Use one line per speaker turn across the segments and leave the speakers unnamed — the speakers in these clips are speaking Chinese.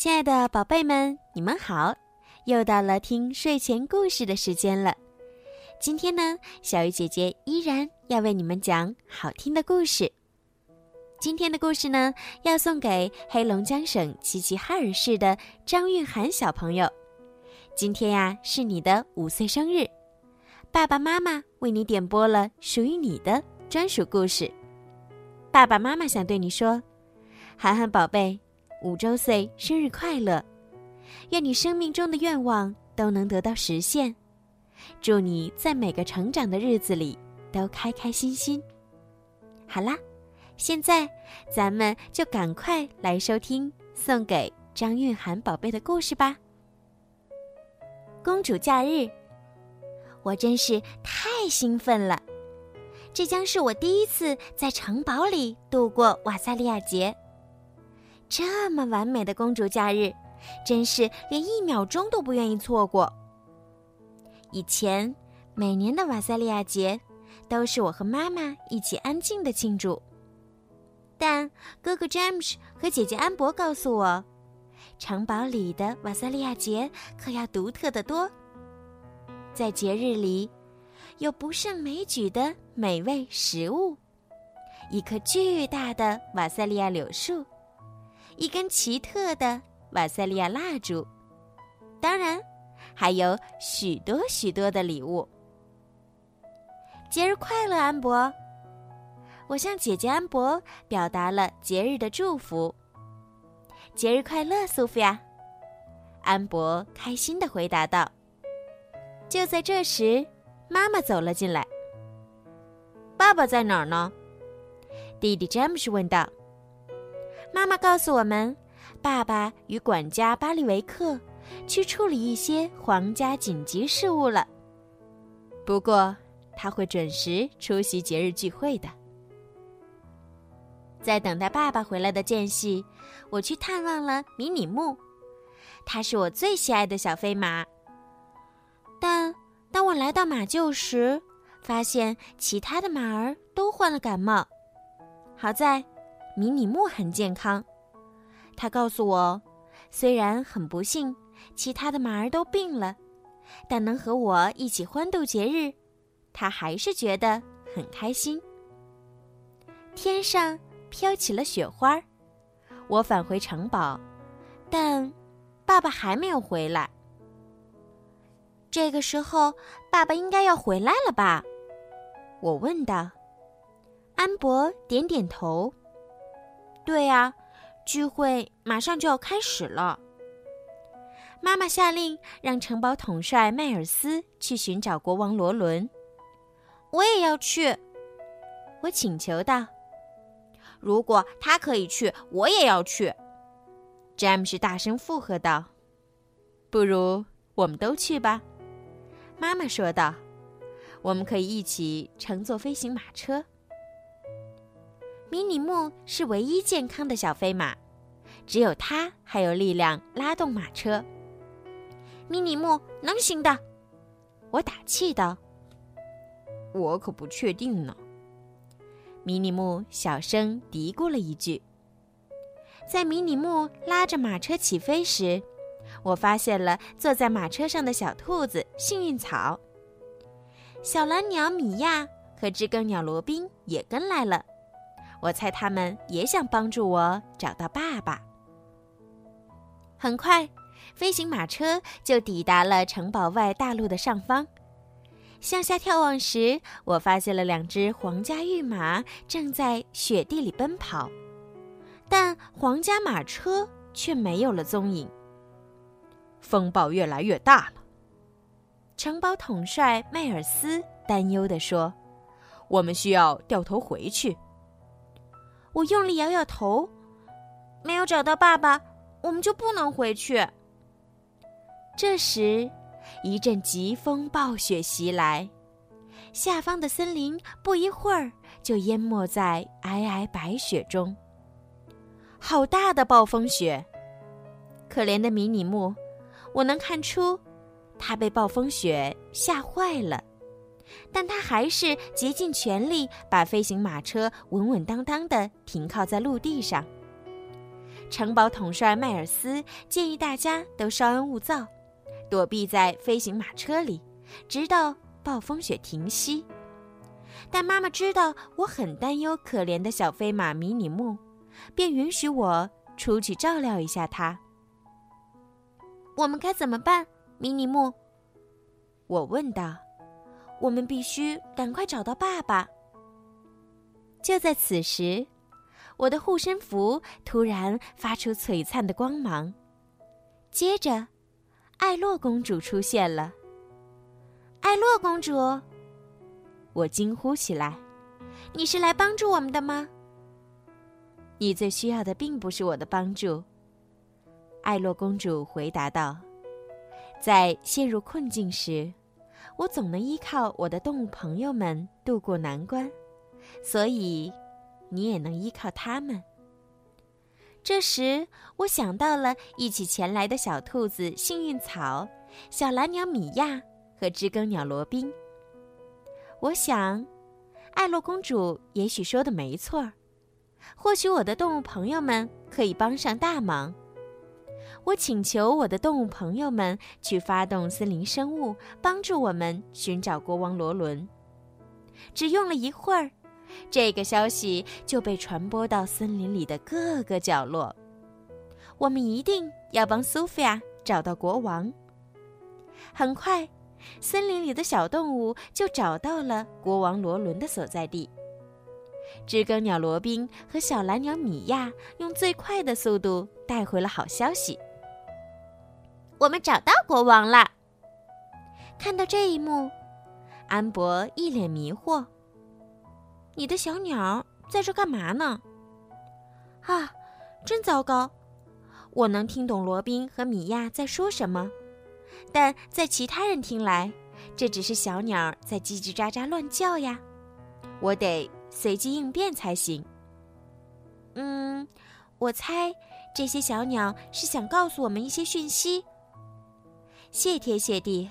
亲爱的宝贝们，你们好！又到了听睡前故事的时间了。今天呢，小鱼姐姐依然要为你们讲好听的故事。今天的故事呢，要送给黑龙江省齐齐哈尔市的张韵涵小朋友。今天呀，是你的五岁生日，爸爸妈妈为你点播了属于你的专属故事。爸爸妈妈想对你说，涵涵宝贝。五周岁生日快乐！愿你生命中的愿望都能得到实现，祝你在每个成长的日子里都开开心心。好啦，现在咱们就赶快来收听送给张韵涵宝贝的故事吧。公主假日，我真是太兴奋了！这将是我第一次在城堡里度过瓦萨利亚节。这么完美的公主假日，真是连一秒钟都不愿意错过。以前每年的瓦塞利亚节，都是我和妈妈一起安静的庆祝。但哥哥詹姆斯和姐姐安博告诉我，城堡里的瓦塞利亚节可要独特的多。在节日里，有不胜枚举的美味食物，一棵巨大的瓦塞利亚柳树。一根奇特的瓦塞利亚蜡烛，当然，还有许多许多的礼物。节日快乐，安博！我向姐姐安博表达了节日的祝福。节日快乐，苏菲亚！安博开心的回答道。就在这时，妈妈走了进来。爸爸在哪儿呢？弟弟詹姆斯问道。妈妈告诉我们，爸爸与管家巴利维克去处理一些皇家紧急事务了。不过，他会准时出席节日聚会的。在等待爸爸回来的间隙，我去探望了迷你木，它是我最喜爱的小飞马。但当我来到马厩时，发现其他的马儿都患了感冒。好在。迷你木很健康，他告诉我，虽然很不幸，其他的马儿都病了，但能和我一起欢度节日，他还是觉得很开心。天上飘起了雪花，我返回城堡，但爸爸还没有回来。这个时候，爸爸应该要回来了吧？我问道。安博点点头。对呀，聚会马上就要开始了。妈妈下令让城堡统帅迈尔斯去寻找国王罗伦。我也要去，我请求道。如果他可以去，我也要去。詹姆斯大声附和道。不如我们都去吧，妈妈说道。我们可以一起乘坐飞行马车。迷你木是唯一健康的小飞马，只有它还有力量拉动马车。迷你木能行的，我打气道。我可不确定呢。迷你木小声嘀咕了一句。在迷你木拉着马车起飞时，我发现了坐在马车上的小兔子幸运草。小蓝鸟米娅和知更鸟罗宾也跟来了。我猜他们也想帮助我找到爸爸。很快，飞行马车就抵达了城堡外大路的上方。向下眺望时，我发现了两只皇家御马正在雪地里奔跑，但皇家马车却没有了踪影。风暴越来越大了，城堡统帅迈尔斯担忧地说：“我们需要掉头回去。”我用力摇摇头，没有找到爸爸，我们就不能回去。这时，一阵疾风暴雪袭来，下方的森林不一会儿就淹没在皑皑白雪中。好大的暴风雪！可怜的迷你木，我能看出，他被暴风雪吓坏了。但他还是竭尽全力把飞行马车稳稳当当的停靠在陆地上。城堡统帅迈尔斯建议大家都稍安勿躁，躲避在飞行马车里，直到暴风雪停息。但妈妈知道我很担忧可怜的小飞马迷你木，便允许我出去照料一下它。我们该怎么办，迷你木？我问道。我们必须赶快找到爸爸。就在此时，我的护身符突然发出璀璨的光芒，接着，艾洛公主出现了。艾洛公主。我惊呼起来：“你是来帮助我们的吗？”你最需要的并不是我的帮助，艾洛公主回答道：“在陷入困境时，我总能依靠我的动物朋友们渡过难关，所以你也能依靠他们。”这时，我想到了一起前来的小兔子幸运草、小蓝鸟米娅和知更鸟罗宾。我想，艾洛公主也许说的没错儿。或许我的动物朋友们可以帮上大忙。我请求我的动物朋友们去发动森林生物，帮助我们寻找国王罗伦。只用了一会儿，这个消息就被传播到森林里的各个角落。我们一定要帮苏菲亚找到国王。很快。森林里的小动物就找到了国王罗伦的所在地。知更鸟罗宾和小蓝鸟米娅用最快的速度带回了好消息：我们找到国王了。看到这一幕，安博一脸迷惑：“你的小鸟在这干嘛呢？”啊，真糟糕！我能听懂罗宾和米娅在说什么。但在其他人听来，这只是小鸟在叽叽喳喳乱叫呀。我得随机应变才行。嗯，我猜这些小鸟是想告诉我们一些讯息。谢天谢地，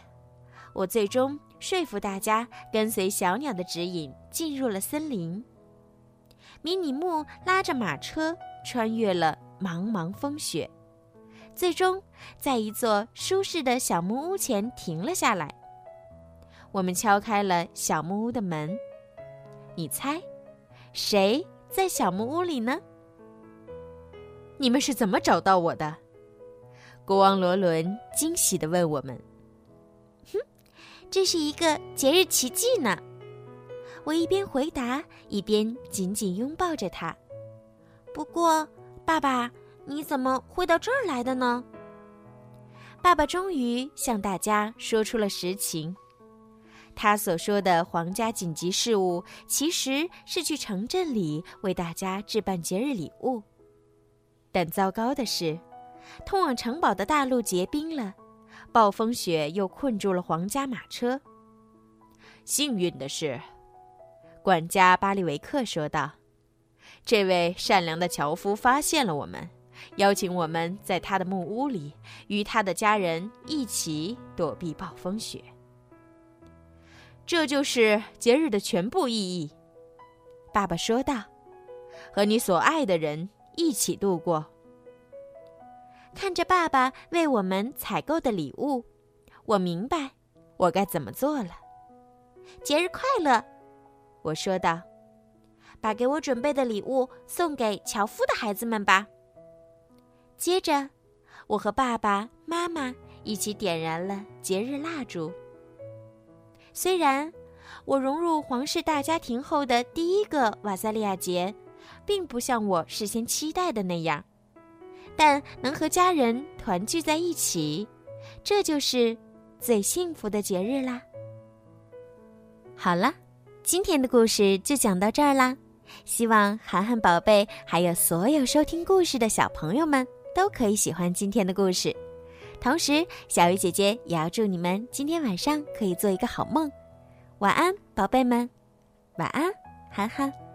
我最终说服大家跟随小鸟的指引进入了森林。迷你木拉着马车穿越了茫茫风雪。最终，在一座舒适的小木屋前停了下来。我们敲开了小木屋的门，你猜，谁在小木屋里呢？你们是怎么找到我的？国王罗伦惊喜地问我们。哼，这是一个节日奇迹呢！我一边回答，一边紧紧拥抱着他。不过，爸爸。你怎么会到这儿来的呢？爸爸终于向大家说出了实情。他所说的皇家紧急事务，其实是去城镇里为大家置办节日礼物。但糟糕的是，通往城堡的大路结冰了，暴风雪又困住了皇家马车。幸运的是，管家巴利维克说道：“这位善良的樵夫发现了我们。”邀请我们在他的木屋里，与他的家人一起躲避暴风雪。这就是节日的全部意义，爸爸说道：“和你所爱的人一起度过。”看着爸爸为我们采购的礼物，我明白我该怎么做了。节日快乐，我说道：“把给我准备的礼物送给樵夫的孩子们吧。”接着，我和爸爸妈妈一起点燃了节日蜡烛。虽然我融入皇室大家庭后的第一个瓦萨利亚节，并不像我事先期待的那样，但能和家人团聚在一起，这就是最幸福的节日啦。好了，今天的故事就讲到这儿啦。希望涵涵宝贝还有所有收听故事的小朋友们。都可以喜欢今天的故事，同时小鱼姐姐也要祝你们今天晚上可以做一个好梦，晚安，宝贝们，晚安，涵涵。